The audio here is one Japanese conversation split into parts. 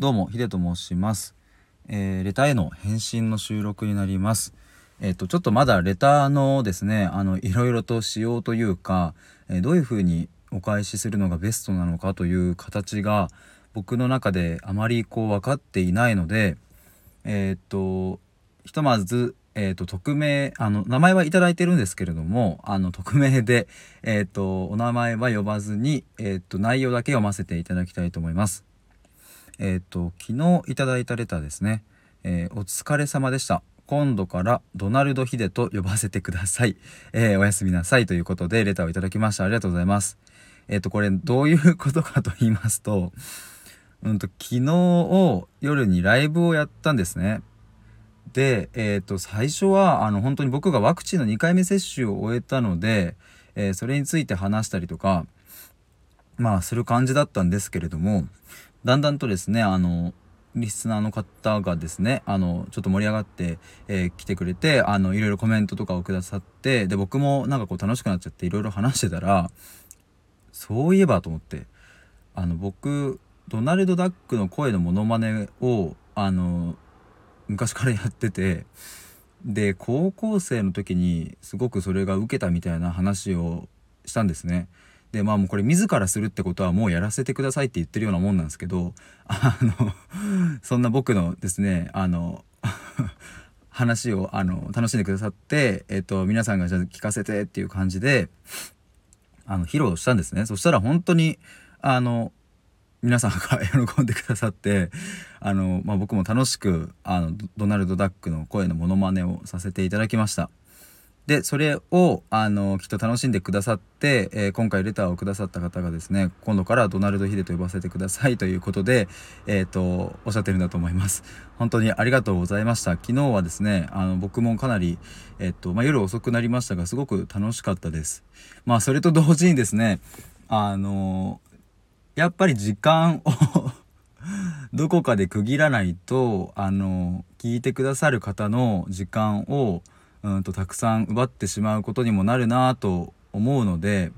どうも、ヒデと申します。えーレターへの返信の収録になります。えっ、と、ちょっとまだレターのですね、あの、いろいろと仕様というか、えーどういうふうにお返しするのがベストなのかという形が、僕の中であまりこう分かっていないので、えっ、と、ひとまず、えっ、と、匿名、あの、名前はいただいてるんですけれども、あの、匿名で、えっ、と、お名前は呼ばずに、えっ、と、内容だけ読ませていただきたいと思います。えっ、と、昨日いただいたレターですね。えーお疲れ様でした。今度からドナルドヒデと呼ばせてください。えーおやすみなさいということでレターをいただきました。ありがとうございます。えっ、と、これどういうことかと言いますと、うんと、昨日を夜にライブをやったんですね。で、えっ、と、最初は、あの、本当に僕がワクチンの2回目接種を終えたので、えーそれについて話したりとか、まあ、する感じだったんですけれども、だんだんとですね、あの、リスナーの方がですね、あの、ちょっと盛り上がって、えー来てくれて、あの、いろいろコメントとかをくださって、で、僕もなんかこう楽しくなっちゃっていろいろ話してたら、そういえばと思って、あの、僕、ドナルド・ダックの声のモノマネを、あの、昔からやってて、で、高校生の時にすごくそれが受けたみたいな話をしたんですね。で、まあもうこれ自らするってことはもうやらせてくださいって言ってるようなもんなんですけど、あの、そんな僕のですね、あの、話をあの楽しんでくださって、えっと、皆さんがじゃあ聞かせてっていう感じで、あの、披露したんですね。そしたら本当に、あの、皆さんが喜んでくださって、あの、まあ、僕も楽しく、あの、ドナルド・ダックの声のモノマネをさせていただきました。で、それを、あの、きっと楽しんでくださって、えー今回レターをくださった方がですね、今度からドナルド・ヒデと呼ばせてくださいということで、えっ、と、おっしゃってるんだと思います。本当にありがとうございました。昨日はですね、あの、僕もかなり、えっ、と、まあ、夜遅くなりましたが、すごく楽しかったです。まあ、それと同時にですね、あの、やっぱり時間を どこかで区切らないと、あの、聞いてくださる方の時間を、うんと、たくさん奪ってしまうことにもなるなと思うので、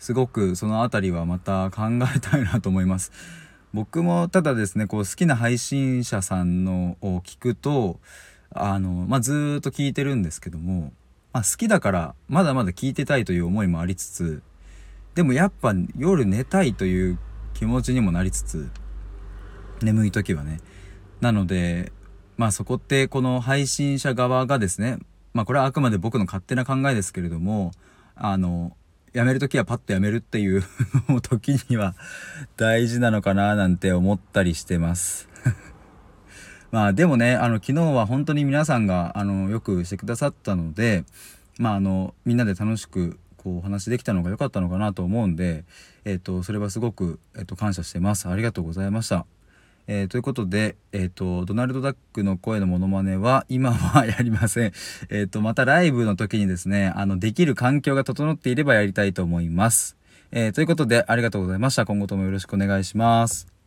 すごくそのあたりはまた考えたいなと思います。僕もただですね、こう好きな配信者さんのを聞くと、あの、まあ、ずっと聞いてるんですけども、まあ、好きだからまだまだ聞いてたいという思いもありつつ、でもやっぱ夜寝たいという気持ちにもなりつつ、眠い時はね。なので、まあそこってこの配信者側がですね、まあこれはあくまで僕の勝手な考えですけれども、あの、やめる時はパッとやめるっていう 時には大事なのかななんて思ったりしてます。まあでもね、あの昨日は本当に皆さんがあのよくしてくださったので、まああのみんなで楽しくこうお話できたのが良かったのかなと思うんで、えっ、とそれはすごくえっ、と感謝してます。ありがとうございました。えーということで、えっ、と、ドナルド・ダックの声のモノマネは今はやりません。えっ、と、またライブの時にですね、あの、できる環境が整っていればやりたいと思います。えということで、ありがとうございました。今後ともよろしくお願いします。